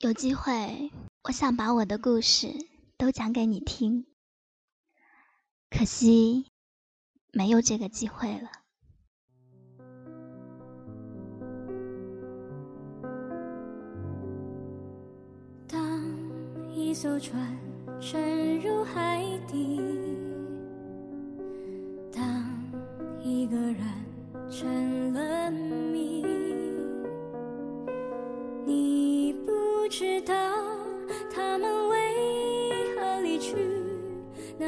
有机会，我想把我的故事都讲给你听，可惜没有这个机会了。当一艘船沉入海底，当一个人成了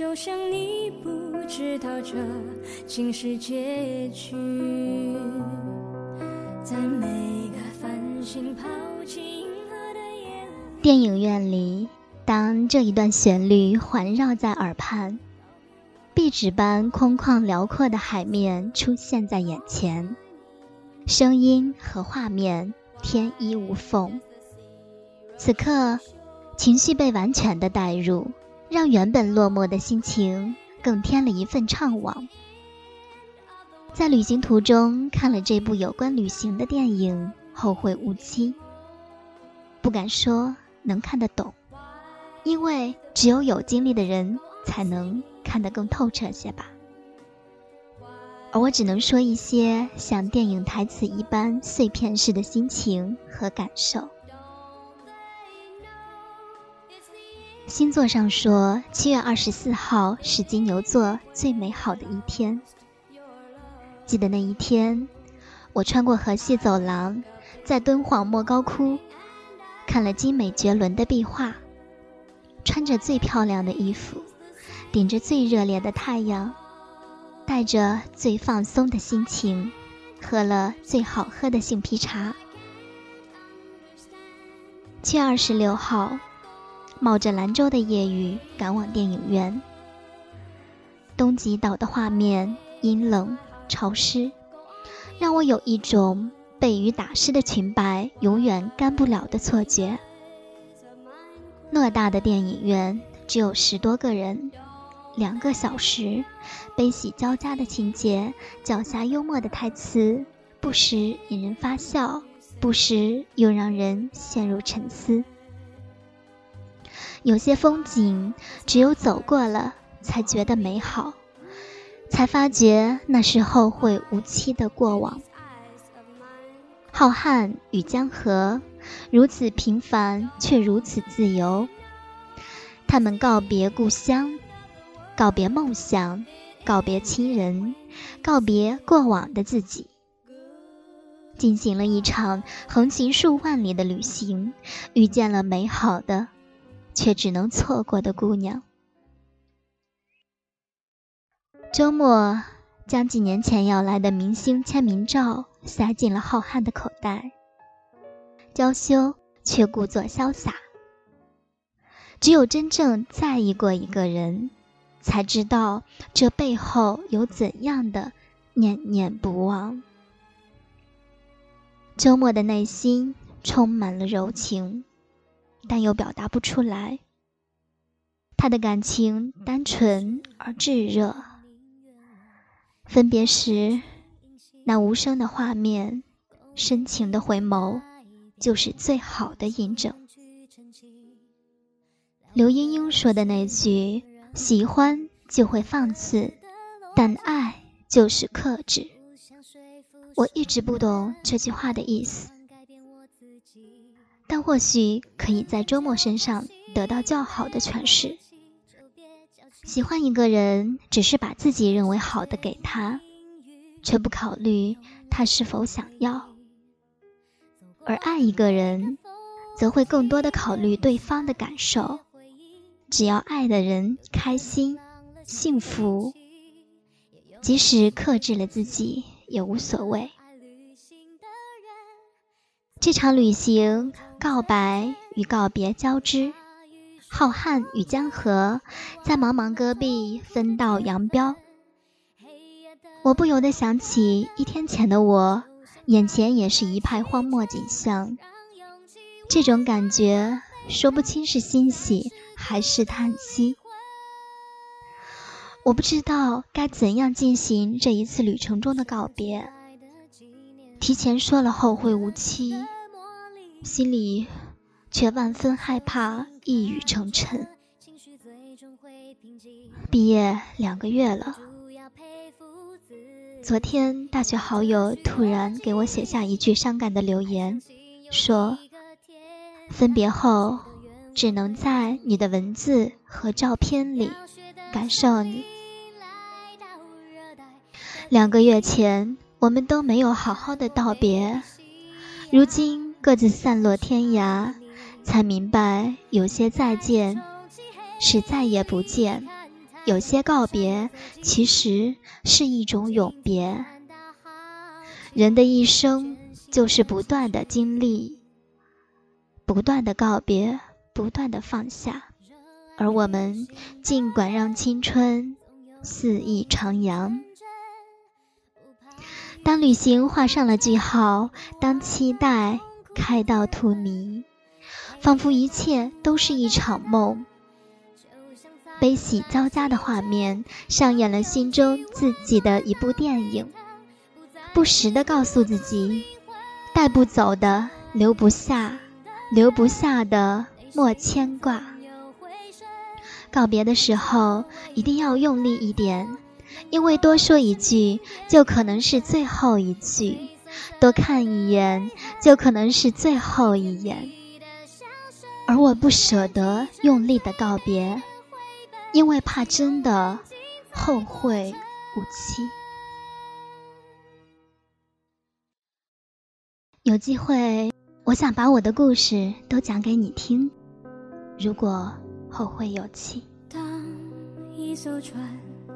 就像你不知道这竟是结局。在每个繁星抛弃银河的夜里。电影院里，当这一段旋律环绕在耳畔，壁纸般空旷辽阔的海面出现在眼前，声音和画面天衣无缝。此刻，情绪被完全的带入，让原本落寞的心情更添了一份怅惘。在旅行途中看了这部有关旅行的电影，后会无期。不敢说能看得懂，因为只有有经历的人才能看得更透彻些吧。而我只能说一些像电影台词一般碎片式的心情和感受。星座上说，七月二十四号是金牛座最美好的一天。记得那一天，我穿过河西走廊，在敦煌莫高窟看了精美绝伦的壁画，穿着最漂亮的衣服，顶着最热烈的太阳，带着最放松的心情，喝了最好喝的杏皮茶。七月二十六号，冒着兰州的夜雨赶往电影院。东极岛的画面阴冷潮湿，让我有一种被雨打湿的裙摆永远干不了的错觉。偌大的电影院只有十多个人，两个小时，悲喜交加的情节，脚下幽默的台词，不时引人发笑，不时又让人陷入沉思。有些风景，只有走过了，才觉得美好，才发觉那是后会无期的过往。浩瀚与江河，如此平凡却如此自由。他们告别故乡，告别梦想，告别亲人，告别过往的自己，进行了一场横行数万里的旅行，遇见了美好的，却只能错过的姑娘。周末将几年前要来的明星签名照塞进了浩瀚的口袋，娇羞却故作潇洒。只有真正在意过一个人，才知道这背后有怎样的念念不忘。周末的内心充满了柔情，但又表达不出来。他的感情单纯而炙热。分别时，那无声的画面，深情的回眸，就是最好的印证。刘英英说的那句“喜欢就会放肆，但爱就是克制”，我一直不懂这句话的意思，但或许可以在周末身上得到较好的诠释。喜欢一个人，只是把自己认为好的给他，却不考虑他是否想要；而爱一个人，则会更多的考虑对方的感受。只要爱的人开心、幸福，即使克制了自己也无所谓。这场旅行，告白与告别交织，浩瀚与江河，在茫茫戈壁分道扬镳。我不由得想起一天前的我，眼前也是一派荒漠景象。这种感觉说不清是欣喜还是叹息。我不知道该怎样进行这一次旅程中的告别，提前说了后会无期，心里却万分害怕一语成谶。毕业两个月了，昨天大学好友突然给我写下一句伤感的留言，说。分别后，只能在你的文字和照片里感受你。两个月前，我们都没有好好的道别，如今各自散落天涯，才明白有些再见是再也不见，有些告别其实是一种永别。人的一生就是不断的经历。不断的告别，不断的放下，而我们尽管让青春肆意徜徉。当旅行画上了句号，当期待开到荼蘼，仿佛一切都是一场梦。悲喜交加的画面上演了心中自己的一部电影，不时的告诉自己，带不走的留不下。留不下的莫牵挂。告别的时候一定要用力一点，因为多说一句就可能是最后一句，多看一眼就可能是最后一眼。而我不舍得用力的告别，因为怕真的后会无期。有机会。我想把我的故事都讲给你听，如果后会有期。当一艘船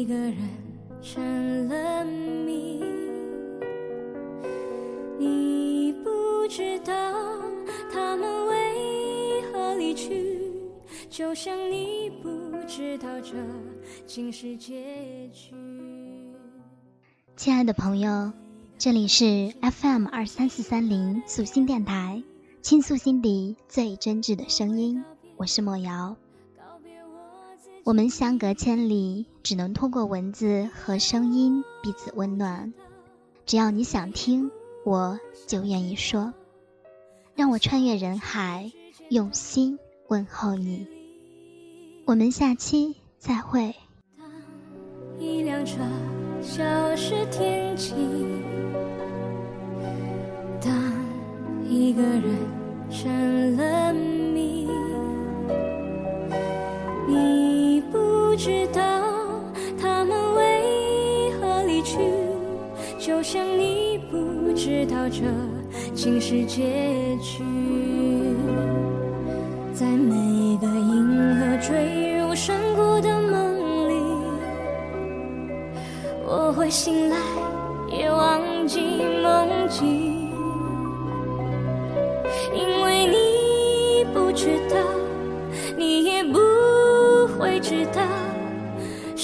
一个人成了谜，你不知道他们为何离去，就像你不知道这竟是结局。亲爱的朋友。这里是 FM 二三四三零素心电台，倾诉心底最真挚的声音。我是莫瑶。我们相隔千里，只能通过文字和声音彼此温暖。只要你想听，我就愿意说。让我穿越人海，用心问候你。我们下期再会。一辆车消失天际。当一个人成了谜，知道他们为何离去，就像你不知道这竟是结局。在每个银河坠入深谷的梦里，我会醒来也忘记梦境。因为你不知道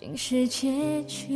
竟是结局。